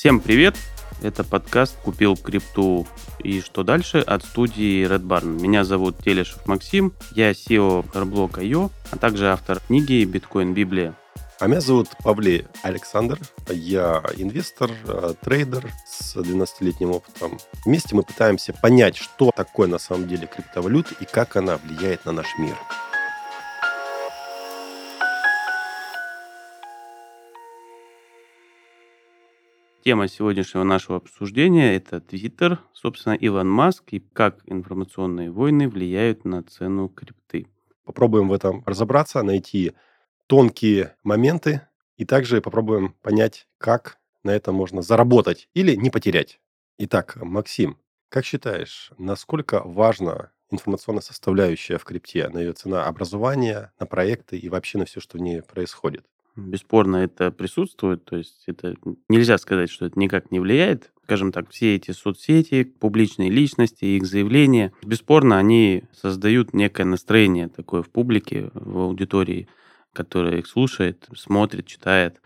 Всем привет! Это подкаст «Купил крипту и что дальше» от студии Red Barn. Меня зовут Телешев Максим, я SEO Airblock.io, а также автор книги «Биткоин Библия». А меня зовут Павлей Александр. Я инвестор, э, трейдер с 12-летним опытом. Вместе мы пытаемся понять, что такое на самом деле криптовалюта и как она влияет на наш мир. Тема сегодняшнего нашего обсуждения – это Твиттер, собственно, Илон Маск и как информационные войны влияют на цену крипты. Попробуем в этом разобраться, найти тонкие моменты и также попробуем понять, как на этом можно заработать или не потерять. Итак, Максим, как считаешь, насколько важна информационная составляющая в крипте, на ее цена образования, на проекты и вообще на все, что в ней происходит? Бесспорно, это присутствует, то есть это нельзя сказать, что это никак не влияет. Скажем так, все эти соцсети, публичные личности, их заявления, бесспорно, они создают некое настроение такое в публике, в аудитории – которая их слушает, смотрит, читает.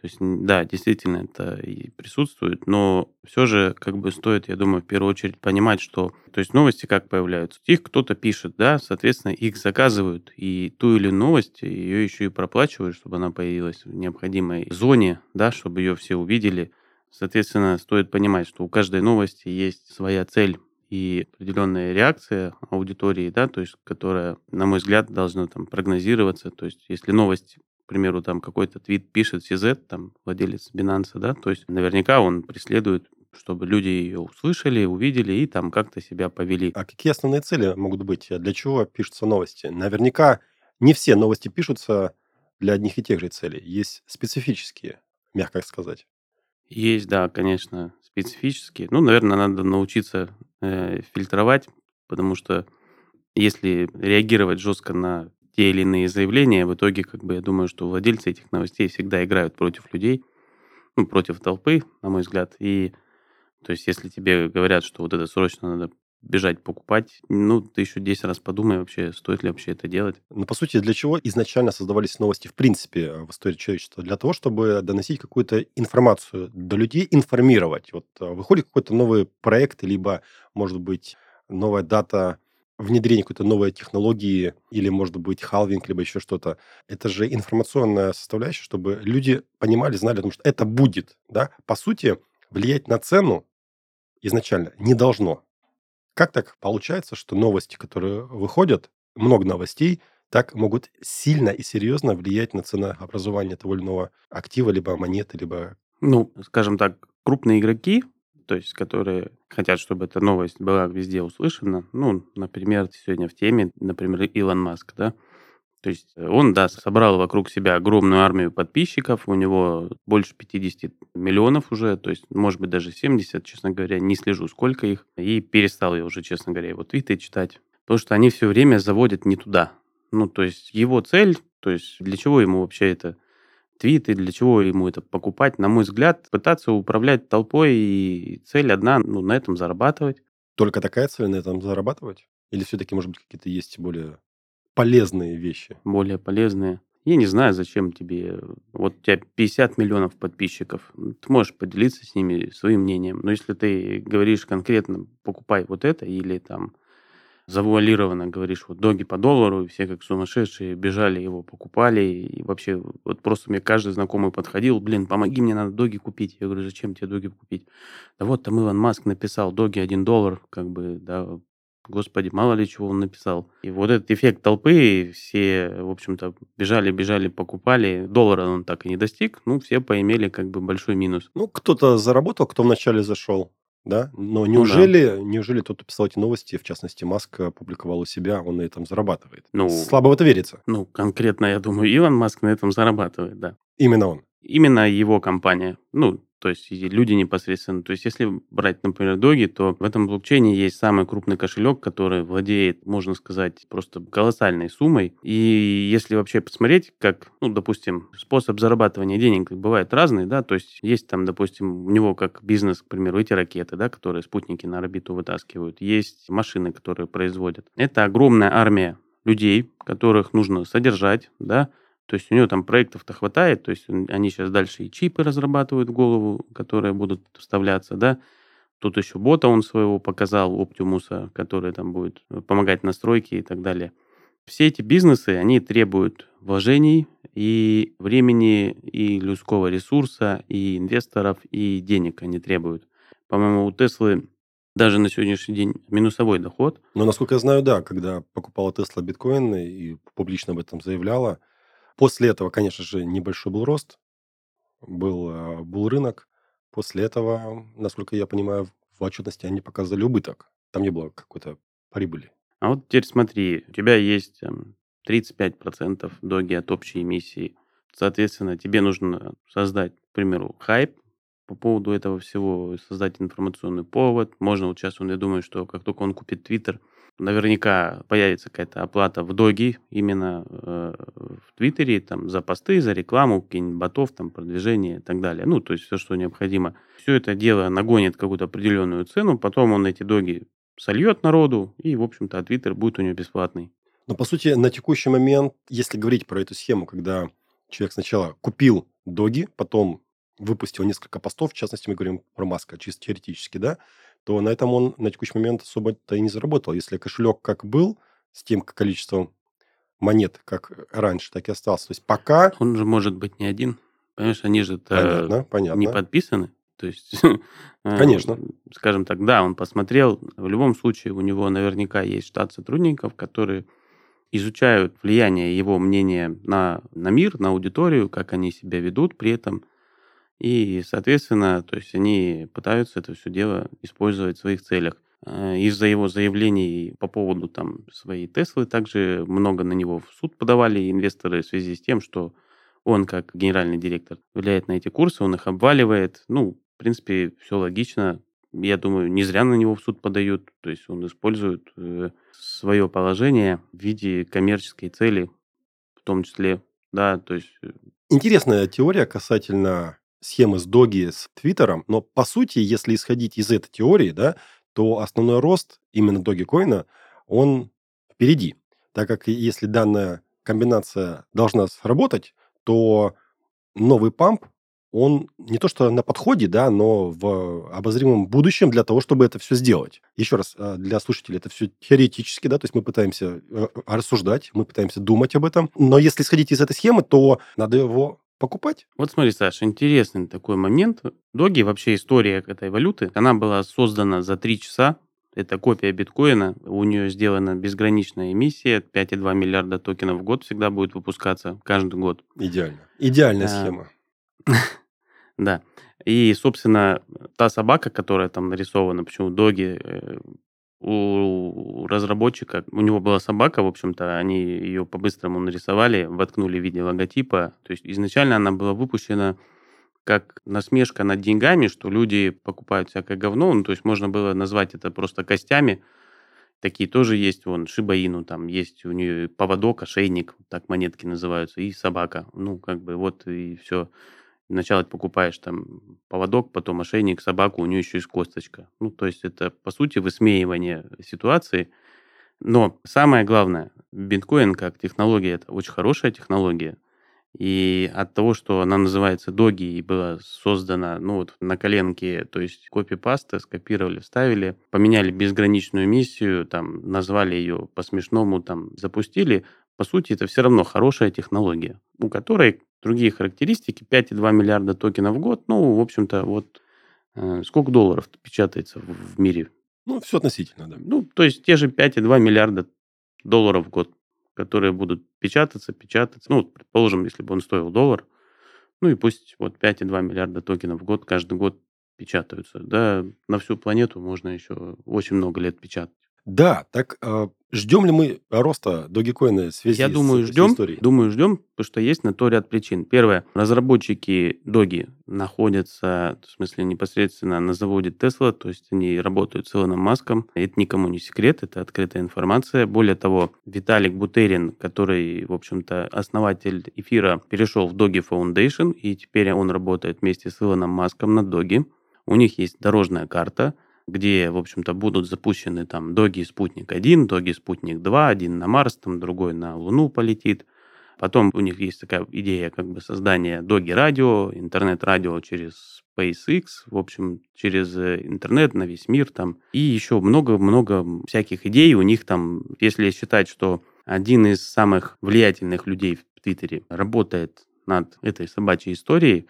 То есть, да, действительно это и присутствует, но все же как бы стоит, я думаю, в первую очередь понимать, что, то есть новости как появляются. Их кто-то пишет, да, соответственно, их заказывают, и ту или новость, ее еще и проплачивают, чтобы она появилась в необходимой зоне, да, чтобы ее все увидели. Соответственно, стоит понимать, что у каждой новости есть своя цель и определенная реакция аудитории, да, то есть, которая, на мой взгляд, должна там прогнозироваться. То есть, если новость, примеру, там какой-то твит пишет CZ, там, владелец Binance, да, то есть, наверняка он преследует чтобы люди ее услышали, увидели и там как-то себя повели. А какие основные цели могут быть? Для чего пишутся новости? Наверняка не все новости пишутся для одних и тех же целей. Есть специфические, мягко сказать. Есть, да, конечно, специфические. Ну, наверное, надо научиться э, фильтровать, потому что если реагировать жестко на те или иные заявления, в итоге, как бы, я думаю, что владельцы этих новостей всегда играют против людей, ну, против толпы, на мой взгляд. И, то есть, если тебе говорят, что вот это срочно надо бежать покупать. Ну, ты еще 10 раз подумай вообще, стоит ли вообще это делать. Ну, по сути, для чего изначально создавались новости в принципе в истории человечества? Для того, чтобы доносить какую-то информацию до людей, информировать. Вот а, выходит какой-то новый проект, либо, может быть, новая дата внедрения какой-то новой технологии, или, может быть, халвинг, либо еще что-то. Это же информационная составляющая, чтобы люди понимали, знали, потому что это будет. Да? По сути, влиять на цену изначально не должно. Как так получается, что новости, которые выходят, много новостей, так могут сильно и серьезно влиять на ценообразование того или иного актива, либо монеты, либо... Ну, скажем так, крупные игроки, то есть которые хотят, чтобы эта новость была везде услышана. Ну, например, сегодня в теме, например, Илон Маск, да, то есть э, он, да, собрал вокруг себя огромную армию подписчиков, у него больше 50 миллионов уже, то есть, может быть, даже 70, честно говоря, не слежу, сколько их, и перестал я уже, честно говоря, его твиты читать, потому что они все время заводят не туда. Ну, то есть его цель, то есть для чего ему вообще это твиты, для чего ему это покупать, на мой взгляд, пытаться управлять толпой, и цель одна, ну, на этом зарабатывать. Только такая цель на этом зарабатывать? Или все-таки, может быть, какие-то есть более полезные вещи. Более полезные. Я не знаю, зачем тебе... Вот у тебя 50 миллионов подписчиков. Ты можешь поделиться с ними своим мнением. Но если ты говоришь конкретно, покупай вот это, или там завуалированно говоришь, вот доги по доллару, и все как сумасшедшие бежали его, покупали, и вообще вот просто мне каждый знакомый подходил, блин, помоги мне, надо доги купить. Я говорю, зачем тебе доги купить? Да вот там Илон Маск написал, доги 1 доллар, как бы, да, Господи, мало ли чего он написал. И вот этот эффект толпы, все, в общем-то, бежали, бежали, покупали. Доллара он так и не достиг. Ну, все поимели как бы большой минус. Ну, кто-то заработал, кто вначале зашел. Да, но неужели, ну, да. неужели тот, кто писал эти новости, в частности, Маск опубликовал у себя, он на этом зарабатывает? Ну, Слабо в это верится. Ну, конкретно, я думаю, Илон Маск на этом зарабатывает, да. Именно он? Именно его компания. Ну, то есть люди непосредственно. То есть если брать, например, доги, то в этом блокчейне есть самый крупный кошелек, который владеет, можно сказать, просто колоссальной суммой. И если вообще посмотреть, как, ну, допустим, способ зарабатывания денег бывает разный, да, то есть есть там, допустим, у него как бизнес, к примеру, эти ракеты, да, которые спутники на орбиту вытаскивают, есть машины, которые производят. Это огромная армия людей, которых нужно содержать, да, То есть у него там проектов-то хватает, то есть они сейчас дальше и чипы разрабатывают в голову, которые будут вставляться, да. Тут еще бота он своего показал, Оптимуса, который там будет помогать настройке и так далее. Все эти бизнесы, они требуют вложений и времени, и людского ресурса, и инвесторов, и денег они требуют. По-моему, у Теслы даже на сегодняшний день минусовой доход. Но, насколько я знаю, да, когда покупала Тесла биткоин и публично об этом заявляла, после этого, конечно же, небольшой был рост, был, а, был рынок. После этого, насколько я понимаю, в отчетности они показывали убыток. Там не было какой-то прибыли. А вот теперь смотри, у тебя есть 35% доги от общей эмиссии. Соответственно, тебе нужно создать, к примеру, хайп по поводу этого всего, создать информационный повод. Можно вот сейчас, я думаю, что как только он купит Твиттер, наверняка появится какая-то оплата в доги именно э, в Твиттере, там, за посты, за рекламу, какие-нибудь ботов, там, продвижение и так далее. Ну, то есть все, что необходимо. Все это дело нагонит какую-то определенную цену, потом он эти доги сольет народу, и, в общем-то, Твиттер будет у него бесплатный. Но, по сути, на текущий момент, если говорить про эту схему, когда человек сначала купил доги, потом выпустил несколько постов, в частности, мы говорим про Маска, чисто теоретически, да, то на этом он на текущий момент особо-то и не заработал. Если кошелек как был, с тем количеством монет, как раньше, так и остался. То есть пока... Он же может быть не один. Понимаешь, они же понятно, понятно. не подписаны. То есть, э, Конечно. скажем так, да, он посмотрел. В любом случае у него наверняка есть штат сотрудников, которые изучают влияние его мнения на, на мир, на аудиторию, как они себя ведут при этом. И, соответственно, то есть они пытаются это все дело использовать в своих целях. Э, из-за его заявлений по поводу там своей Теслы также много на него в суд подавали инвесторы в связи с тем, что он как генеральный директор влияет на эти курсы, он их обваливает. Ну, в принципе, все логично. Я думаю, не зря на него в суд подают. То есть он использует э, свое положение в виде коммерческой цели, в том числе, да, то есть... Э, Интересная теория касательно схемы с Доги с Твиттером, но по сути, если исходить из этой теории, да, то основной рост именно Доги Коина, он впереди. Так как если данная комбинация должна сработать, то новый памп, он не то что на подходе, да, но в обозримом будущем для того, чтобы это все сделать. Еще раз, а, для слушателей это все теоретически, да, то есть мы пытаемся э, рассуждать, мы пытаемся думать об этом. Но если исходить из этой схемы, то надо его покупать. Вот смотри, Саша, интересный такой момент. Доги, вообще история этой валюты, она была создана за три часа. Это копия биткоина. У нее сделана безграничная эмиссия. 5,2 миллиарда токенов в год всегда будет выпускаться каждый год. Идеально. Идеальная а, схема. Да. И, собственно, та собака, которая там нарисована, почему доги, э, у разработчика, у него была собака, в общем-то, они ее по-быстрому нарисовали, воткнули в виде логотипа. То есть изначально она была выпущена как насмешка над деньгами, что люди покупают всякое говно. Ну, то есть можно было назвать это просто костями. Такие тоже есть, вон, Шибаину, там есть у нее поводок, ошейник, так монетки называются, и собака. Ну, как бы вот и все. Сначала ты покупаешь там поводок, потом ошейник, собаку, у нее еще есть косточка. Ну, то есть это, по сути, высмеивание ситуации. Но самое главное, биткоин как технология, это очень хорошая технология. И от того, что она называется Доги и была создана ну, вот на коленке, то есть копипаста, скопировали, вставили, поменяли безграничную миссию, там, назвали ее по-смешному, там, запустили, по сути, это все равно хорошая технология, у которой другие характеристики, 5,2 миллиарда токенов в год, ну, в общем-то, вот э, сколько долларов печатается в, в мире? Ну, все относительно, да. Ну, то есть те же 5,2 миллиарда долларов в год, которые будут печататься, печататься. Ну, предположим, если бы он стоил доллар, ну и пусть вот 5,2 миллиарда токенов в год каждый год печатаются. Да, на всю планету можно еще очень много лет печатать. Да, так э, ждем ли мы роста Dogecoin в связи Я с думаю, этой ждем. историей? Думаю, ждем, потому что есть на то ряд причин. Первое. Разработчики Доги находятся, в смысле, непосредственно на заводе Tesla, то есть они работают с Илоном Маском. Это никому не секрет, это открытая информация. Более того, Виталик Бутерин, который, в общем-то, основатель эфира, перешел в Dogi Foundation, и теперь он работает вместе с Илоном Маском над Доги. У них есть дорожная карта – где, в общем-то, будут запущены там Доги Спутник-1, Доги Спутник-2, один на Марс, там другой на Луну полетит. Потом у них есть такая идея как бы создания доги-радио, интернет-радио через SpaceX, в общем, через э, интернет на весь мир там. И еще много-много всяких идей у них там, если считать, что один из самых влиятельных людей в Твиттере работает над этой собачьей историей,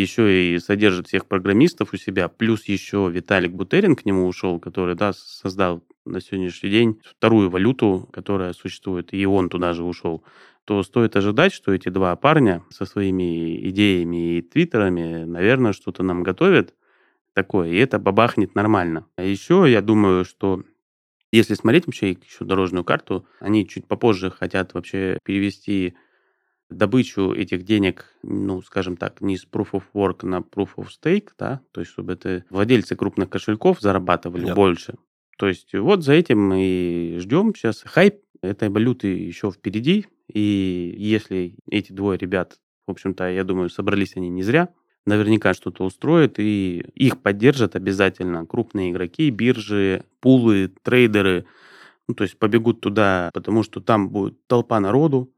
еще и содержит всех программистов у себя, плюс еще Виталик Бутерин к нему ушел, который, да, создал на сегодняшний день вторую валюту, которая существует, и он туда же ушел, то стоит ожидать, что эти два парня со своими идеями и твиттерами, наверное, что-то нам готовят такое, и это бабахнет нормально. А еще я думаю, что если смотреть вообще еще дорожную карту, они чуть попозже хотят вообще перевести добычу этих денег, ну, скажем так, не с Proof of Work на Proof of Stake, да, то есть чтобы это владельцы крупных кошельков зарабатывали Понятно. больше. То есть вот за этим мы и ждем сейчас. Хайп этой валюты еще впереди, и если эти двое ребят, в общем-то, я думаю, собрались они не зря, наверняка что-то устроят, и их поддержат обязательно крупные игроки, биржи, пулы, трейдеры, ну, то есть побегут туда, потому что там будет толпа народу,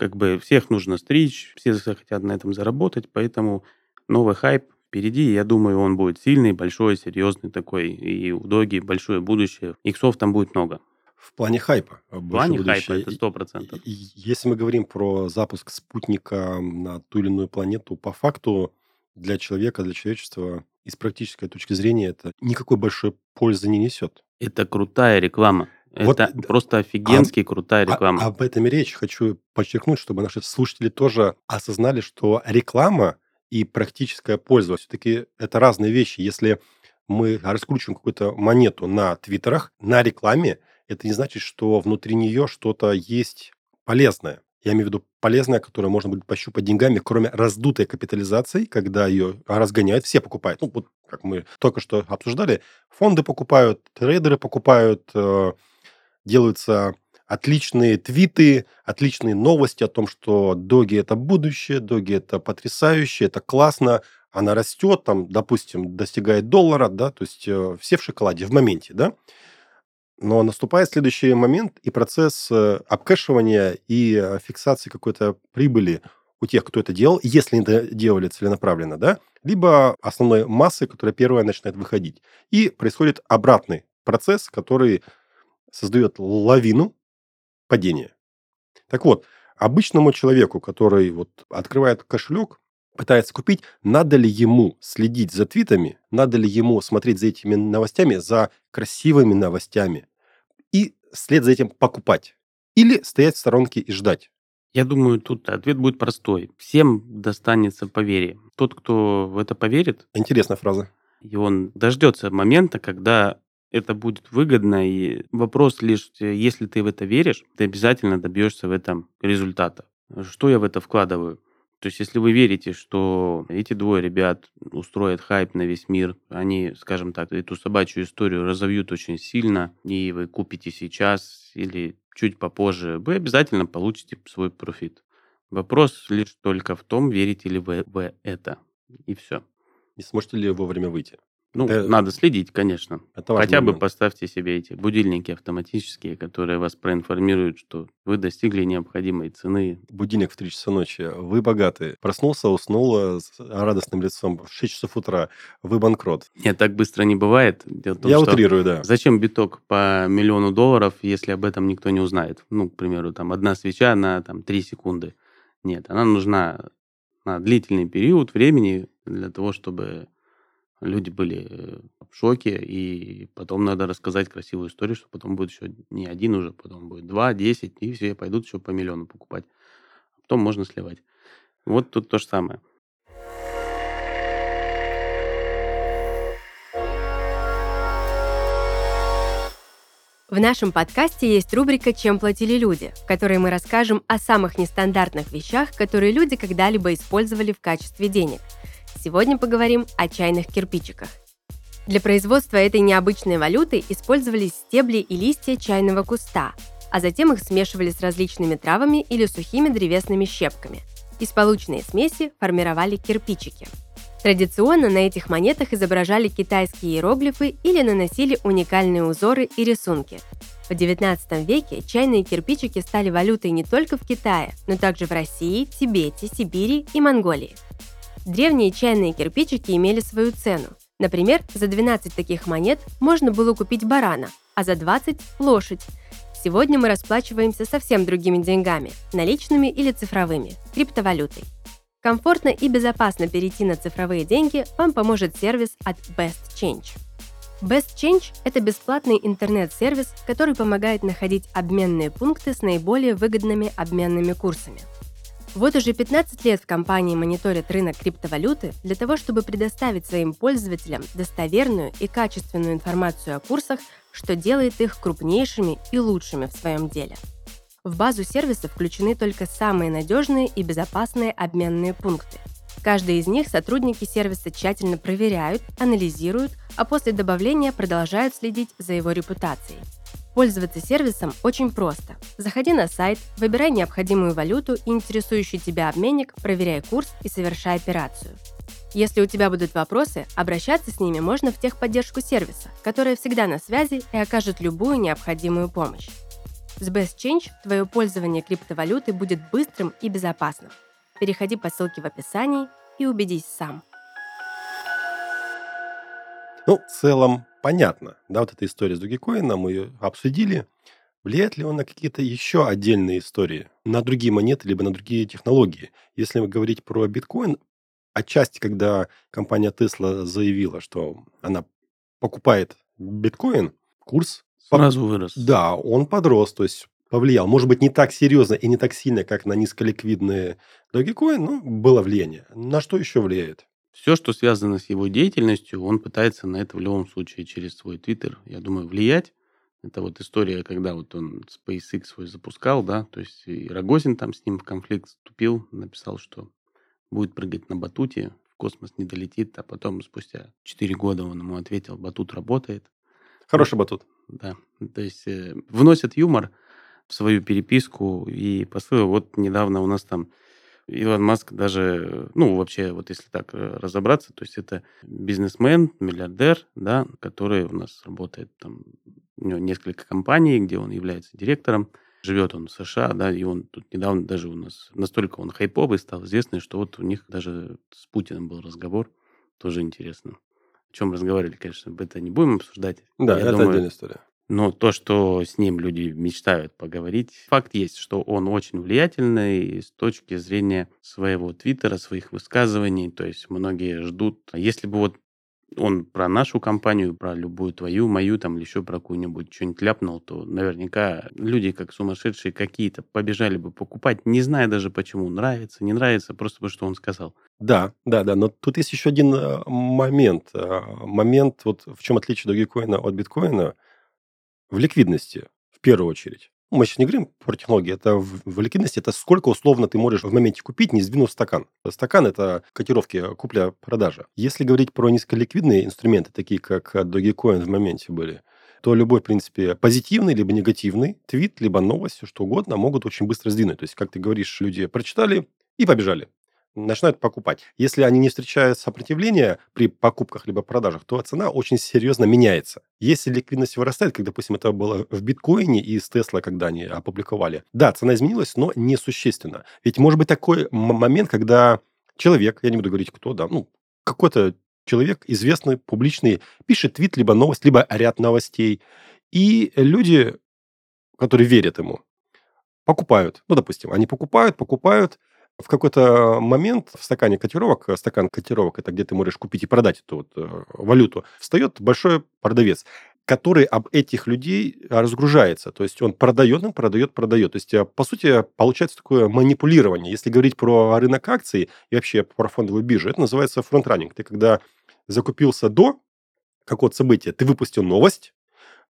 как бы всех нужно стричь, все хотят на этом заработать, поэтому новый хайп впереди, я думаю, он будет сильный, большой, серьезный такой, и у Доги большое будущее. Иксов там будет много. В плане хайпа. В плане будущее. хайпа, это сто процентов. Если мы говорим про запуск спутника на ту или иную планету, по факту для человека, для человечества из практической точки зрения это никакой большой пользы не несет. Это крутая реклама. Вот, это просто офигенски а, крутая реклама. А, об этом и речь. Хочу подчеркнуть, чтобы наши слушатели тоже осознали, что реклама и практическая польза все-таки это разные вещи. Если мы раскручиваем какую-то монету на твиттерах, на рекламе, это не значит, что внутри нее что-то есть полезное. Я имею в виду полезное, которое можно будет пощупать деньгами, кроме раздутой капитализации, когда ее разгоняют, все покупают. Ну, вот как мы только что обсуждали, фонды покупают, трейдеры покупают, э, делаются отличные твиты, отличные новости о том, что доги это будущее, доги это потрясающе, это классно, она растет, там, допустим, достигает доллара, да, то есть э, все в шоколаде в моменте, да. Но наступает следующий момент, и процесс э, обкэшивания и э, фиксации какой-то прибыли у тех, кто это делал, если это делали целенаправленно, да, либо основной массы, которая первая начинает выходить. И происходит обратный процесс, который создает лавину падения. Так вот, обычному человеку, который вот открывает кошелек, пытается купить, надо ли ему следить за твитами, надо ли ему смотреть за этими новостями, за красивыми новостями, и вслед за этим покупать. Или стоять в сторонке и ждать. Я думаю, тут ответ будет простой. Всем достанется по вере. Тот, кто в это поверит... Интересная фраза. И он дождется момента, когда это будет выгодно. И вопрос лишь, э, если ты в это веришь, ты обязательно добьешься в этом результата. Что я в это вкладываю? То есть, если вы верите, что эти двое ребят устроят хайп на весь мир, они, скажем так, эту собачью историю разовьют очень сильно, и вы купите сейчас или чуть попозже, вы обязательно получите свой профит. Вопрос лишь только в том, верите ли вы в это. И все. И сможете ли вовремя выйти? Ну, это... надо следить, конечно. Это Хотя бы поставьте себе эти будильники автоматические, которые вас проинформируют, что вы достигли необходимой цены. Будильник в 3 часа ночи. Вы богаты. Проснулся, уснул с радостным лицом в 6 часов утра. Вы банкрот. Нет, так быстро не бывает. Дело том, Я утрирую, да. Зачем биток по миллиону долларов, если об этом никто не узнает? Ну, к примеру, там одна свеча на там, 3 секунды. Нет, она нужна на длительный период времени для того, чтобы люди были э, в шоке, и потом надо рассказать красивую историю, что потом будет еще не один уже, потом будет два, десять, и все пойдут еще по миллиону покупать. А потом можно сливать. Вот тут то же самое. В нашем подкасте есть рубрика «Чем платили люди», в которой мы расскажем о самых нестандартных вещах, которые люди когда-либо использовали в качестве денег – Сегодня поговорим о чайных кирпичиках. Для производства этой необычной валюты использовались стебли и листья чайного куста, а затем их смешивали с различными травами или сухими древесными щепками. Из полученной смеси формировали кирпичики. Традиционно на этих монетах изображали китайские иероглифы или наносили уникальные узоры и рисунки. В XIX веке чайные кирпичики стали валютой не только в Китае, но также в России, Тибете, Сибири и Монголии. Древние чайные кирпичики имели свою цену. Например, за 12 таких монет можно было купить барана, а за 20 – лошадь. Сегодня мы расплачиваемся совсем другими деньгами – наличными или цифровыми, криптовалютой. Комфортно и безопасно перейти на цифровые деньги вам поможет сервис от Best Change. Best Change – это бесплатный интернет-сервис, который помогает находить обменные пункты с наиболее выгодными обменными курсами. Вот уже 15 лет в компании мониторят рынок криптовалюты для того, чтобы предоставить своим пользователям достоверную и качественную информацию о курсах, что делает их крупнейшими и лучшими в своем деле. В базу сервиса включены только самые надежные и безопасные обменные пункты. Каждый из них сотрудники сервиса тщательно проверяют, анализируют, а после добавления продолжают следить за его репутацией. Пользоваться сервисом очень просто. Заходи на сайт, выбирай необходимую валюту и интересующий тебя обменник, проверяй курс и совершай операцию. Если у тебя будут вопросы, обращаться с ними можно в техподдержку сервиса, которая всегда на связи и окажет любую необходимую помощь. С Best Change твое пользование криптовалютой будет быстрым и безопасным. Переходи по ссылке в описании и убедись сам. Ну, в целом, понятно. Да, вот эта история с Dogecoin, мы ее обсудили. Влияет ли он на какие-то еще отдельные истории, на другие монеты, либо на другие технологии? Если говорить про биткоин, отчасти, когда компания Tesla заявила, что она покупает биткоин, курс Сразу вырос. Да, он подрос, то есть повлиял. Может быть, не так серьезно и не так сильно, как на низколиквидные Dogecoin, но было влияние. На что еще влияет? Все, что связано с его деятельностью, он пытается на это в любом случае через свой твиттер, я думаю, влиять. Это вот история, когда вот он SpaceX свой запускал, да, то есть и Рогозин там с ним в конфликт вступил, написал, что будет прыгать на батуте, в космос не долетит, а потом спустя 4 года он ему ответил, батут работает. Хороший батут. Да, то есть э, вносят юмор в свою переписку и посылы. Вот недавно у нас там Илон Маск даже, ну, вообще, вот если так э, разобраться, то есть это бизнесмен, миллиардер, да, который у нас работает там, у него несколько компаний, где он является директором, живет он в США, да, и он тут недавно даже у нас настолько он хайповый стал известный, что вот у них даже с Путиным был разговор, тоже интересно о чем разговаривали, конечно, об этом не будем обсуждать. Да, Я это думаю, отдельная история. Но то, что с ним люди мечтают поговорить, факт есть, что он очень влиятельный с точки зрения своего твиттера, своих высказываний. То есть многие ждут. Если бы вот он про нашу компанию, про любую твою, мою, там, или еще про какую-нибудь что-нибудь ляпнул, то наверняка люди, как сумасшедшие какие-то, побежали бы покупать, не зная даже почему, нравится, не нравится, просто потому что он сказал. Да, да, да, но тут есть еще один э, момент. Э, момент, вот в чем отличие Dogecoin от биткоина, в ликвидности, в первую очередь мы сейчас не говорим про технологии, это в, в ликвидности, это сколько условно ты можешь в моменте купить, не сдвинув стакан. Стакан – это котировки купля-продажа. Если говорить про низколиквидные инструменты, такие как Dogecoin в моменте были, то любой, в принципе, позитивный либо негативный твит, либо новость, что угодно, могут очень быстро сдвинуть. То есть, как ты говоришь, люди прочитали и побежали начинают покупать. Если они не встречают сопротивления при покупках либо продажах, то цена очень серьезно меняется. Если ликвидность вырастает, как, допустим, это было в биткоине и с Тесла, когда они опубликовали, да, цена изменилась, но несущественно. Ведь может быть такой момент, когда человек, я не буду говорить кто, да, ну, какой-то человек, известный, публичный, пишет твит, либо новость, либо ряд новостей, и люди, которые верят ему, покупают. Ну, допустим, они покупают, покупают, в какой-то момент в стакане котировок, э, стакан котировок, это где ты можешь купить и продать эту вот э, валюту, встает большой продавец который об этих людей разгружается. То есть он продает им, продает, продает. То есть, э, по сути, получается такое манипулирование. Если говорить про рынок акций и вообще про фондовую биржу, это называется фронтранинг. Ты когда закупился до какого-то события, ты выпустил новость,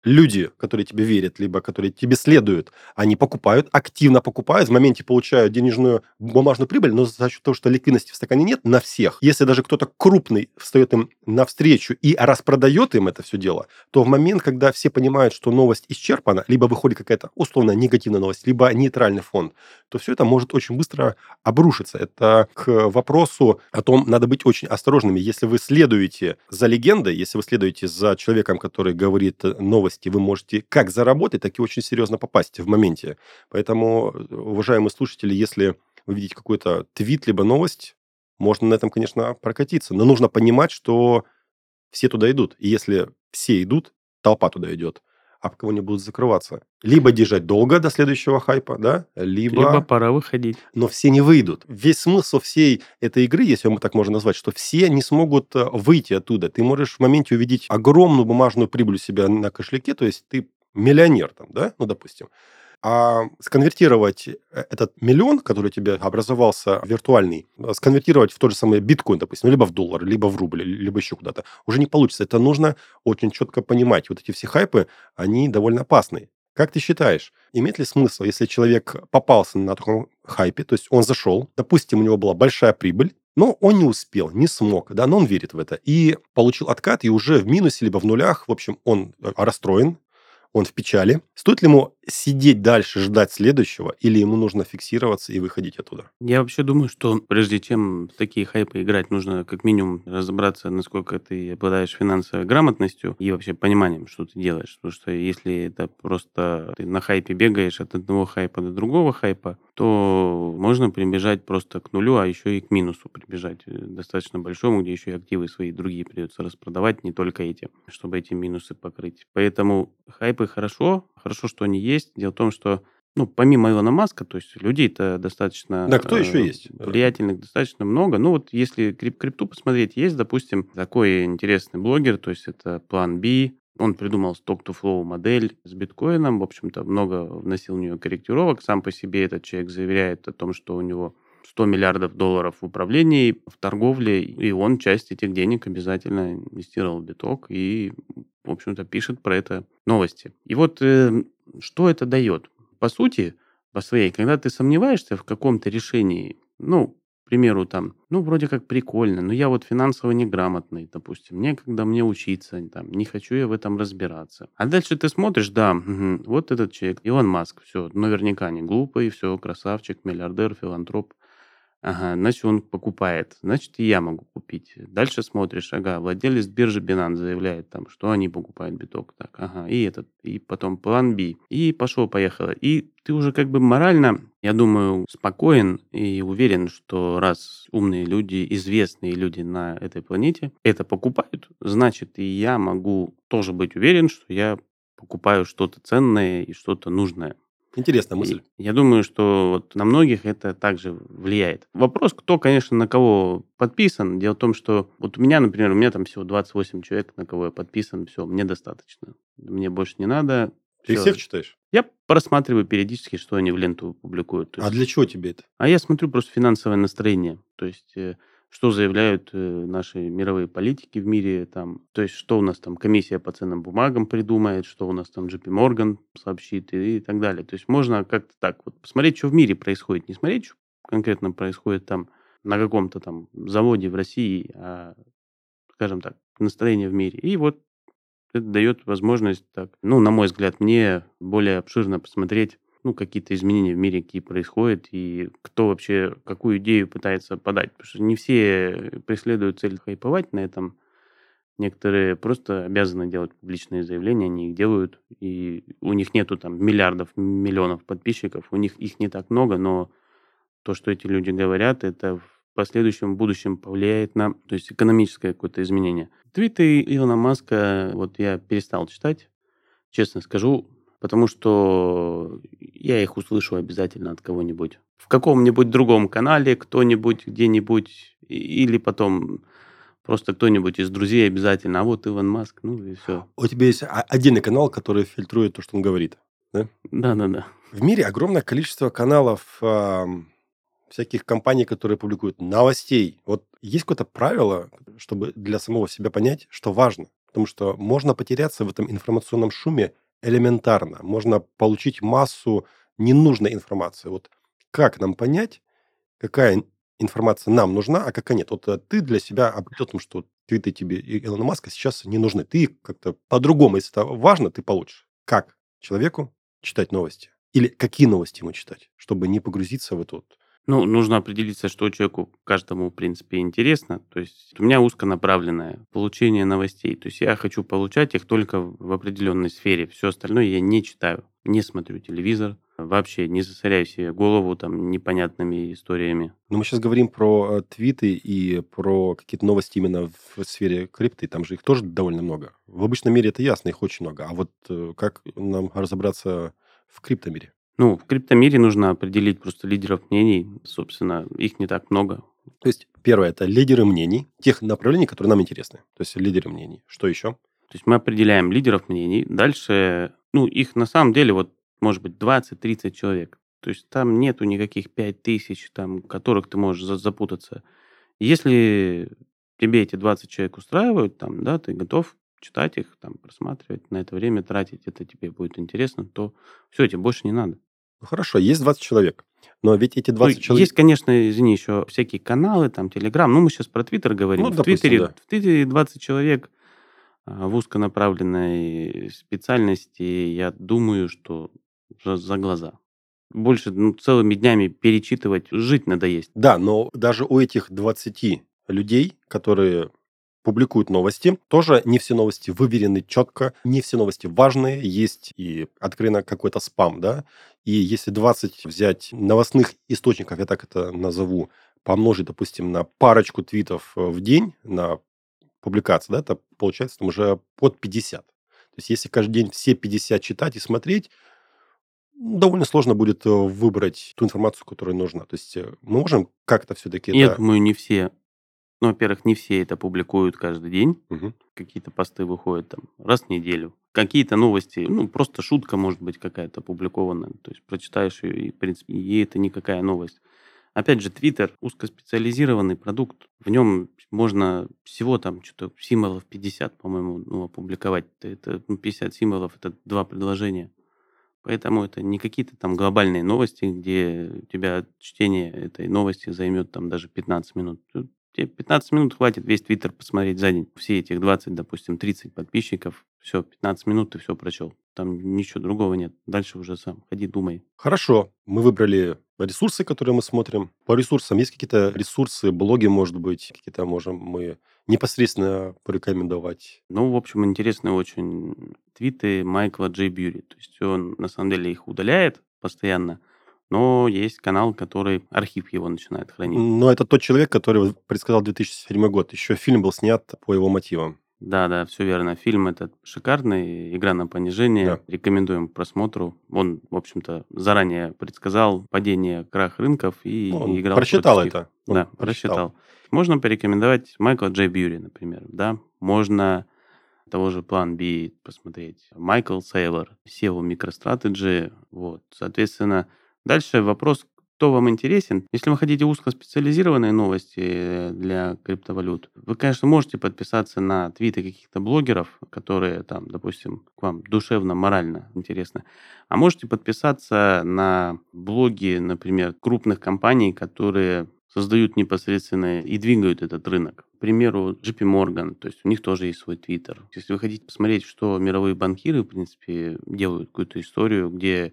люди, которые тебе верят, либо которые тебе следуют, они покупают, активно покупают, в моменте получают денежную бумажную прибыль, но за счет того, что ликвидности в стакане нет на всех, если даже кто-то крупный встает им навстречу и распродает им это все дело, то в момент, когда все понимают, что новость исчерпана, либо выходит какая-то условно негативная новость, либо нейтральный фонд, то все это может очень быстро обрушиться. Это к вопросу о том, надо быть очень осторожными. Если вы следуете за легендой, если вы следуете за человеком, который говорит новость новости вы можете как заработать, так и очень серьезно попасть в моменте. Поэтому, уважаемые слушатели, если вы видите какой-то твит либо новость, можно на этом, конечно, прокатиться. Но нужно понимать, что все туда идут. И если все идут, толпа туда идет об кого они будут закрываться. Либо держать долго до следующего хайпа, да, либо... Либо пора выходить. Но все не выйдут. Весь смысл всей этой игры, если мы так можно назвать, что все не смогут э, выйти оттуда. Ты можешь в моменте увидеть огромную бумажную прибыль у себя на кошельке, то есть ты миллионер там, да, ну, допустим. А сконвертировать э, этот миллион, который у тебя образовался виртуальный, э, сконвертировать в тот же самый биткоин, допустим, либо в доллар, либо в рубль, либо еще куда-то, уже не получится. Это нужно очень четко понимать. Вот эти все хайпы, они довольно опасны. Как ты считаешь, имеет ли смысл, если человек попался на таком хайпе, то есть он зашел, допустим, у него была большая прибыль, но он не успел, не смог, да, но он верит в это. И получил откат, и уже в минусе, либо в нулях, в общем, он э, расстроен, он в печали. Стоит ли ему сидеть дальше, ждать следующего, или ему нужно фиксироваться и выходить оттуда? Я вообще думаю, что прежде чем в такие хайпы играть, нужно как минимум разобраться, насколько ты обладаешь финансовой грамотностью и вообще пониманием, что ты делаешь. Потому что если это просто ты на хайпе бегаешь от одного хайпа до другого хайпа, то можно прибежать просто к нулю, а еще и к минусу прибежать э, достаточно большому, где еще и активы свои другие придется распродавать, не только эти, чтобы эти минусы покрыть. Поэтому хайпы хорошо, хорошо, что они есть. Дело в том, что ну, помимо Илона Маска, то есть людей-то достаточно... Да, кто еще э, есть? Влиятельных достаточно много. Ну, вот если крип крипту посмотреть, есть, допустим, такой интересный блогер, то есть это План B, он придумал stock-to-flow модель с биткоином, в общем-то, много вносил в нее корректировок. Сам по себе этот человек заверяет о том, что у него 100 миллиардов долларов в управлении, в торговле, и он часть этих денег обязательно инвестировал в биток и, в общем-то, пишет про это новости. И вот э, что это дает? По сути, по своей, когда ты сомневаешься в каком-то решении, ну, примеру, там, ну, вроде как прикольно, но я вот финансово неграмотный, допустим, некогда мне учиться, там, не хочу я в этом разбираться. А дальше ты смотришь, да, угу, вот этот человек, Илон Маск, все, наверняка не глупый, все, красавчик, миллиардер, филантроп. Ага, значит, он покупает. Значит, и я могу купить. Дальше смотришь, ага, владелец биржи Binance заявляет там, что они покупают биток. Так, ага, и этот, и потом план B. И пошло-поехало. И ты уже как бы морально, я думаю, спокоен и уверен, что раз умные люди, известные люди на этой планете это покупают, значит, и я могу тоже быть уверен, что я покупаю что-то ценное и что-то нужное. Интересная мысль. И я думаю, что вот на многих это также влияет. Вопрос, кто, конечно, на кого подписан. Дело в том, что вот у меня, например, у меня там всего 28 человек, на кого я подписан, все, мне достаточно. Мне больше не надо. Ты всё. всех читаешь? Я просматриваю периодически, что они в ленту публикуют. То А есть- для чего тебе это? а я смотрю просто финансовое настроение. То есть, э, что заявляют э, наши мировые политики в мире, там, то есть, что у нас там комиссия по ценным бумагам придумает, что у нас там JP Morgan сообщит и, и так далее. То есть, можно как-то так вот посмотреть, что в мире происходит. Не смотреть, что конкретно происходит там на каком-то там заводе в России, а, скажем так, настроение в мире. И вот это дает возможность так, ну, на мой взгляд, мне более обширно посмотреть ну, какие-то изменения в мире, какие происходят, и кто вообще какую идею пытается подать. Потому что не все преследуют цель хайповать на этом. Некоторые просто обязаны делать публичные заявления, они их делают, и у них нету там миллиардов, миллионов подписчиков, у них их не так много, но то, что эти люди говорят, это в последующем будущем повлияет на, то есть экономическое какое-то изменение. Твиты Илона Маска вот я перестал читать, честно скажу, потому что я их услышу обязательно от кого-нибудь. В каком-нибудь другом канале, кто-нибудь где-нибудь, или потом просто кто-нибудь из друзей обязательно. А вот Илон Маск, ну и все. У тебя есть отдельный канал, который фильтрует то, что он говорит. Да-да-да. В мире огромное количество каналов всяких компаний, которые публикуют новостей. Вот есть какое-то правило, чтобы для самого себя понять, что важно? Потому что можно потеряться в этом информационном шуме элементарно. Можно получить массу ненужной информации. Вот как нам понять, какая информация нам нужна, а какая нет? Вот э, ты для себя определил, том, что твиты тебе и Илона Маска сейчас не нужны. Ты как-то по-другому, если это важно, ты получишь. Как человеку читать новости? Или какие новости ему читать, чтобы не погрузиться в эту вот Ну, нужно определиться, что человеку каждому, в принципе, интересно. То есть у меня узконаправленное получение новостей. То есть я хочу получать их только в определенной сфере. Все остальное я не читаю, не смотрю телевизор, вообще не засоряю себе голову там непонятными историями. Но мы сейчас говорим про э, твиты и про какие-то новости именно в сфере крипты. Там же их тоже довольно много. В обычном мире это ясно, их очень много. А вот э, как нам разобраться в криптомире? Ну, в криптомире нужно определить просто лидеров мнений. Собственно, их не так много. То есть, первое, это лидеры мнений, тех направлений, которые нам интересны. То есть, лидеры мнений. Что еще? То есть, мы определяем лидеров мнений. Дальше, ну, их на самом деле, вот, может быть, 20-30 человек. То есть, там нету никаких 5 тысяч, там, которых ты можешь запутаться. Если тебе эти 20 человек устраивают, там, да, ты готов читать их, там, просматривать, на это время тратить, это тебе будет интересно, то все, тебе больше не надо. Ну, хорошо, есть 20 человек. Но ведь эти 20 ну, человек... Есть, конечно, извини, еще всякие каналы, там, Телеграм. Ну, мы сейчас про Твиттер говорим. Ну, в, допустим, Твиттере, да. в Твиттере 20 человек а, в узконаправленной специальности. Я думаю, что за, за глаза. Больше ну, целыми днями перечитывать, жить надо есть. Да, но даже у этих 20 людей, которые публикуют новости. Тоже не все новости выверены четко, не все новости важные. Есть и откровенно какой-то спам, да. И если 20 взять новостных источников, я так это назову, помножить, допустим, на парочку твитов э, в день, на публикации, да, это получается там уже под 50. То есть если каждый день все 50 читать и смотреть, довольно сложно будет э, выбрать ту информацию, которая нужна. То есть э, мы можем как-то все-таки... Я это... думаю, не все ну, во-первых, не все это публикуют каждый день. Угу. Какие-то посты выходят там раз в неделю. Какие-то новости, ну, просто шутка может быть какая-то опубликованная. То есть прочитаешь ее, и, в принципе, ей это никакая новость. Опять же, Твиттер – узкоспециализированный продукт. В нем можно всего там что-то символов 50, по-моему, ну, опубликовать. Это ну, 50 символов – это два предложения. Поэтому это не какие-то там глобальные новости, где у тебя чтение этой новости займет там даже 15 минут. Тебе 15 минут хватит весь Твиттер посмотреть за день. Все этих 20, допустим, 30 подписчиков. Все, 15 минут ты все прочел. Там ничего другого нет. Дальше уже сам ходи, думай. Хорошо. Мы выбрали ресурсы, которые мы смотрим. По ресурсам есть какие-то ресурсы, блоги, может быть, какие-то можем мы непосредственно порекомендовать? Ну, в общем, интересные очень твиты Майкла Джей Бьюри. То есть он, на самом деле, их удаляет постоянно, но есть канал, который архив его начинает хранить. Но это тот человек, который предсказал 2007 год. Еще фильм был снят по его мотивам. Да, да, все верно. Фильм этот шикарный, игра на понижение. Да. Рекомендуем к просмотру. Он, в общем-то, заранее предсказал падение крах рынков и Он играл. Прочитал это. Он да, прочитал. прочитал. Можно порекомендовать Майкла Джей Бьюри, например. Да, можно того же план B посмотреть. Майкл Сейлор, SEO MicroStrategy. Вот, соответственно, Дальше вопрос, кто вам интересен. Если вы хотите узкоспециализированные новости для криптовалют, вы, конечно, можете подписаться на твиты каких-то блогеров, которые там, допустим, к вам душевно, морально интересны. А можете подписаться на блоги, например, крупных компаний, которые создают непосредственно и двигают этот рынок. К примеру, JP Morgan, то есть у них тоже есть свой твиттер. Если вы хотите посмотреть, что мировые банкиры, в принципе, делают какую-то историю, где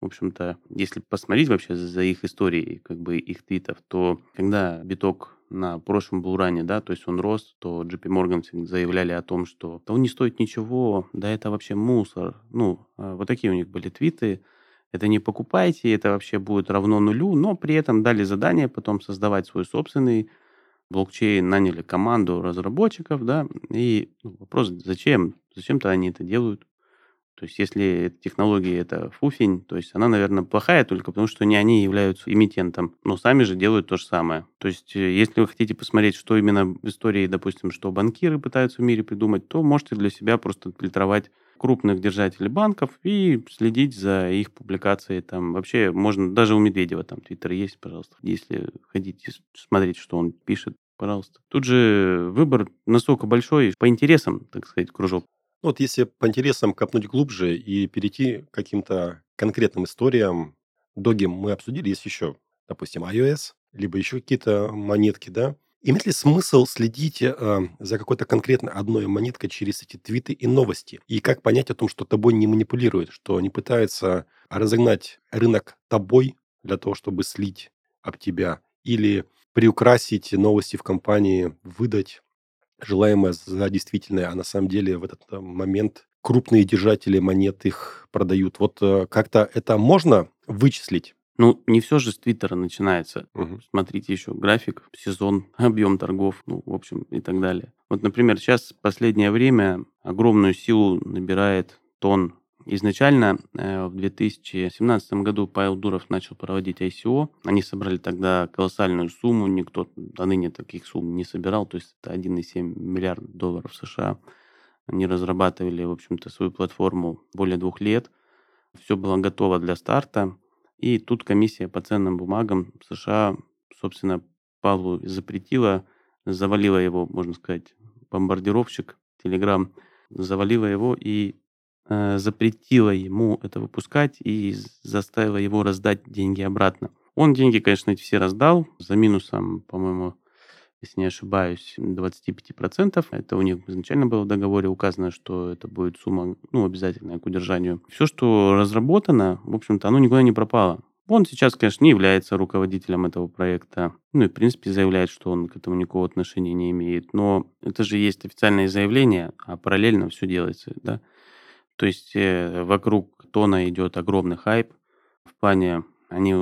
в общем-то, если посмотреть вообще за их историей, как бы их твитов, то когда биток на прошлом булране, да, то есть он рос, то JP Morgan заявляли о том, что да он не стоит ничего, да это вообще мусор. Ну, а вот такие у них были твиты. Это не покупайте, это вообще будет равно нулю, но при этом дали задание потом создавать свой собственный блокчейн, наняли команду разработчиков, да, и ну, вопрос, зачем? Зачем-то они это делают? То есть если технология это фуфень, то есть она, наверное, плохая только потому, что не они являются эмитентом, но сами же делают то же самое. То есть э, если вы хотите посмотреть, что именно в истории, допустим, что банкиры пытаются в мире придумать, то можете для себя просто фильтровать крупных держателей банков и следить за их публикацией. Там вообще можно, даже у Медведева там твиттер есть, пожалуйста, если хотите смотреть, что он пишет, пожалуйста. Тут же выбор настолько большой, по интересам, так сказать, кружок. Ну, вот если по интересам копнуть глубже и перейти к каким-то конкретным историям, доги мы обсудили, есть еще, допустим, iOS, либо еще какие-то монетки, да. Имеет ли смысл следить э, за какой-то конкретно одной монеткой через эти твиты и новости? И как понять о том, что тобой не манипулируют, что не пытаются разогнать рынок тобой для того, чтобы слить об тебя, или приукрасить новости в компании, выдать желаемое за действительное, а на самом деле в этот э, момент крупные держатели монет их продают. Вот э, как-то это можно вычислить? Ну, не все же с Твиттера начинается. Мгм. Смотрите еще график, сезон, объем торгов, ну, в общем, и так далее. Вот, например, сейчас в последнее время огромную силу набирает тон. Изначально э, в 2017 году Павел Дуров начал проводить ICO. Они собрали тогда колоссальную сумму. Никто до ныне таких сумм не собирал. То есть это 1,7 миллиарда долларов США. Они разрабатывали, в общем-то, свою платформу более двух лет. Все было готово для старта. И тут комиссия по ценным бумагам США, собственно, Павлу запретила, завалила его, можно сказать, бомбардировщик, Телеграм, завалила его и запретила ему это выпускать и заставила его раздать деньги обратно. Он деньги, конечно, эти все раздал за минусом, по-моему, если не ошибаюсь, 25%. Это у них изначально было в договоре указано, что это будет сумма ну, обязательная к удержанию. Все, что разработано, в общем-то, оно никуда не пропало. Он сейчас, конечно, не является руководителем этого проекта. Ну и, в принципе, заявляет, что он к этому никакого отношения не имеет. Но это же есть официальное заявление, а параллельно все делается, да. То есть э, вокруг Тона идет огромный хайп в плане они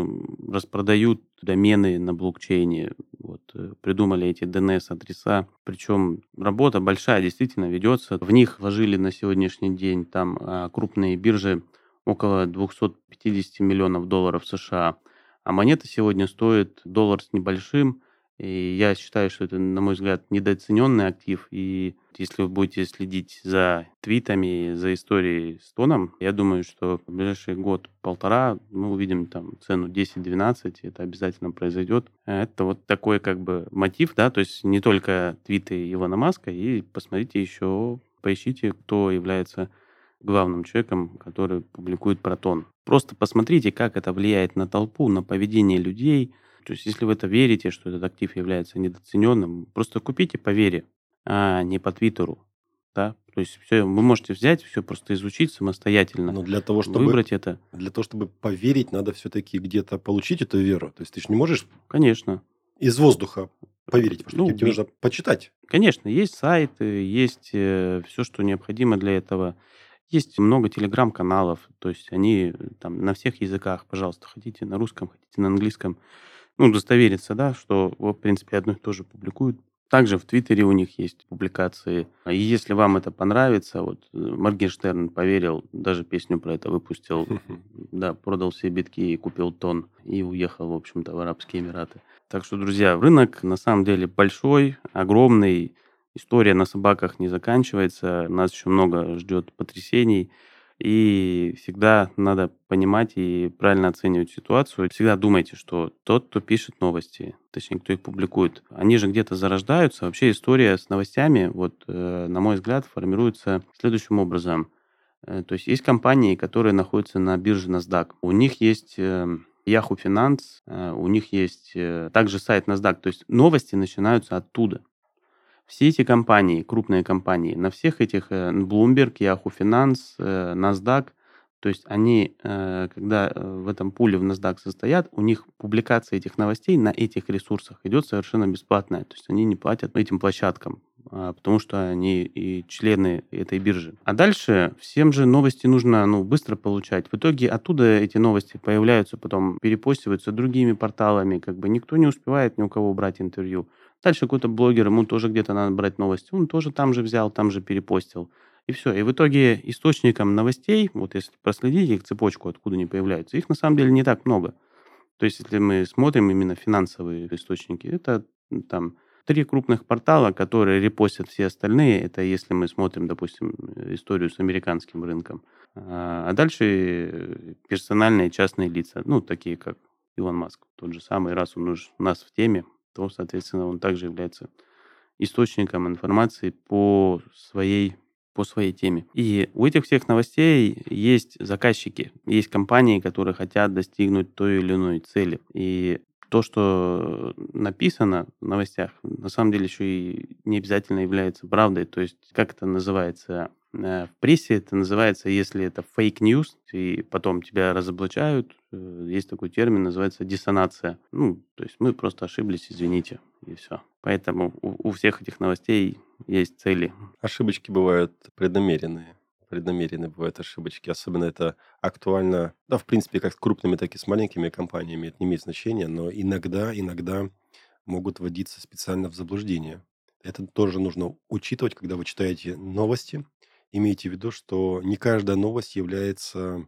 распродают домены на блокчейне, вот, э, придумали эти DNS-адреса. Причем работа большая действительно ведется. В них вложили на сегодняшний день там а, крупные биржи около 250 миллионов долларов США. А монета сегодня стоит доллар с небольшим. И я считаю, что это, на мой взгляд, недооцененный актив. И если вы будете следить за твитами, за историей с тоном, я думаю, что в ближайший год-полтора мы увидим там цену 10-12, это обязательно произойдет. Это вот такой как бы мотив, да, то есть не только твиты Илона Маска, и посмотрите еще, поищите, кто является главным человеком, который публикует протон. Просто посмотрите, как это влияет на толпу, на поведение людей – то есть, если вы это верите, что этот актив является недооцененным, просто купите по вере, а не по Твиттеру. Да? То есть все, вы можете взять, все просто изучить самостоятельно. Но для того, чтобы выбрать это. Для того, чтобы поверить, надо все-таки где-то получить эту веру. То есть ты же не можешь Конечно. из воздуха поверить, потому что Ну, тебе нужно почитать. Конечно, есть сайты, есть э, все, что необходимо для этого. Есть много телеграм-каналов, то есть они э, там на всех языках, пожалуйста, хотите на русском, хотите на английском ну, удостовериться, да, что, в принципе, одно и то же публикуют. Также в Твиттере у них есть публикации. И если вам это понравится, вот э, Моргенштерн поверил, даже песню про это выпустил, да, продал все битки и купил тон и уехал, в общем-то, в Арабские Эмираты. Так что, друзья, рынок на самом деле большой, огромный. История на собаках не заканчивается. Нас еще много ждет потрясений. И всегда надо понимать и правильно оценивать ситуацию. Всегда думайте, что тот, кто пишет новости, точнее, кто их публикует, они же где-то зарождаются. Вообще история с новостями, вот, э, на мой взгляд, формируется следующим образом. Э, то есть есть компании, которые находятся на бирже NASDAQ. У них есть э, Yahoo Finance, у них есть также сайт NASDAQ. То есть новости начинаются оттуда. Все эти компании, крупные компании, на всех этих э, Bloomberg, Yahoo Finance, э, NASDAQ, то есть они, э, когда в этом пуле в NASDAQ состоят, у них публикация этих новостей на этих ресурсах идет совершенно бесплатная. То есть они не платят этим площадкам, а, потому что они и члены этой биржи. А дальше всем же новости нужно ну, быстро получать. В итоге оттуда эти новости появляются, потом перепостиваются другими порталами. Как бы никто не успевает ни у кого брать интервью. Дальше какой-то блогер, ему тоже где-то надо брать новости. Он тоже там же взял, там же перепостил. И все. И в итоге источником новостей, вот если проследить их цепочку, откуда они появляются, их на самом деле не так много. То есть, если мы смотрим именно финансовые источники, это там три крупных портала, которые репостят все остальные. Это если мы смотрим, допустим, историю с американским рынком. А дальше персональные частные лица, ну, такие как Илон Маск, тот же самый, раз он уже у нас в теме, то, соответственно, он также является источником информации по своей по своей теме. И у этих всех новостей есть заказчики, есть компании, которые хотят достигнуть той или иной цели. И то, что написано в новостях, на самом деле еще и не обязательно является правдой. То есть, как это называется, в прессе это называется, если это fake news, и потом тебя разоблачают, э, есть такой термин, называется диссонация. Ну, то есть мы просто ошиблись, извините, и все. Поэтому у, у всех этих новостей есть цели. Ошибочки бывают преднамеренные преднамеренные бывают ошибочки. Особенно это актуально, да, в принципе, как с крупными, так и с маленькими компаниями. Это не имеет значения, но иногда, иногда могут вводиться специально в заблуждение. Это тоже нужно учитывать, когда вы читаете новости. Имейте в виду, что не каждая новость является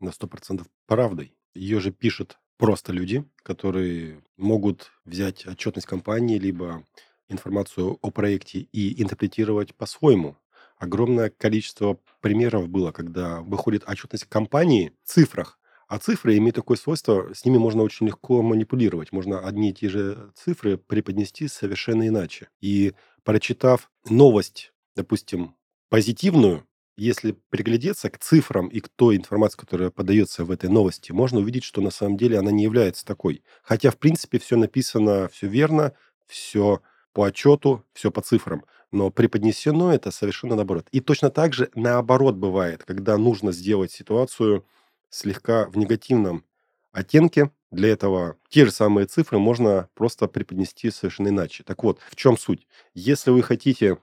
на 100% правдой. Ее же пишут просто люди, которые могут взять отчетность компании, либо информацию о проекте и интерпретировать по-своему. Огромное количество примеров было, когда выходит отчетность компании в цифрах, а цифры имеют такое свойство, с ними можно очень легко манипулировать. Можно одни и те же цифры преподнести совершенно иначе. И прочитав новость, допустим, позитивную, если приглядеться к цифрам и к той информации, которая подается в этой новости, можно увидеть, что на самом деле она не является такой. Хотя, в принципе, все написано, все верно, все по отчету, все по цифрам. Но преподнесено это совершенно наоборот. И точно так же наоборот бывает, когда нужно сделать ситуацию слегка в негативном оттенке. Для этого те же самые цифры можно просто преподнести совершенно иначе. Так вот, в чем суть? Если вы хотите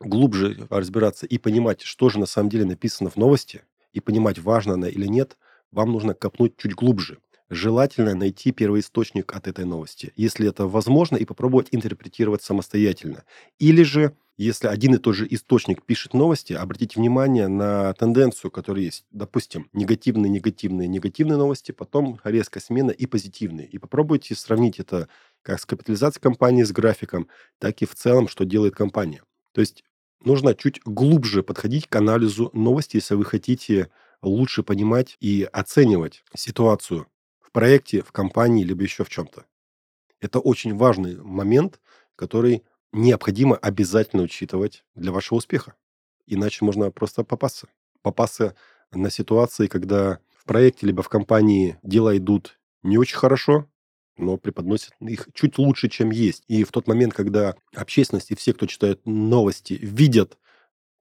глубже разбираться и понимать, что же на самом деле написано в новости, и понимать, важно она или нет, вам нужно копнуть чуть глубже. Желательно найти первоисточник от этой новости, если это возможно, и попробовать интерпретировать самостоятельно. Или же если один и тот же источник пишет новости, обратите внимание на тенденцию, которая есть. Допустим, негативные, негативные, негативные новости, потом резкая смена и позитивные. И попробуйте сравнить это как с капитализацией компании, с графиком, так и в целом, что делает компания. То есть нужно чуть глубже подходить к анализу новости, если вы хотите лучше понимать и оценивать ситуацию в проекте, в компании, либо еще в чем-то. Это очень важный момент, который необходимо обязательно учитывать для вашего успеха. Иначе можно просто попасться. Попасться на ситуации, когда в проекте либо в компании дела идут не очень хорошо, но преподносят их чуть лучше, чем есть. И в тот момент, когда общественность и все, кто читает новости, видят,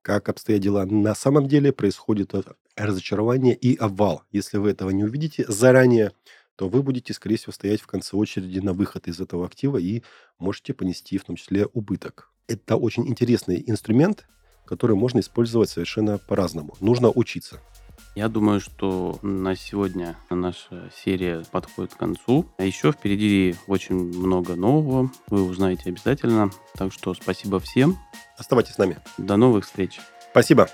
как обстоят дела на самом деле, происходит разочарование и обвал. Если вы этого не увидите заранее, то вы будете, скорее всего, стоять в конце очереди на выход из этого актива и можете понести в том числе убыток. Это очень интересный инструмент, который можно использовать совершенно по-разному. Нужно учиться. Я думаю, что на сегодня наша серия подходит к концу. А еще впереди очень много нового. Вы узнаете обязательно. Так что спасибо всем. Оставайтесь с нами. До новых встреч. Спасибо.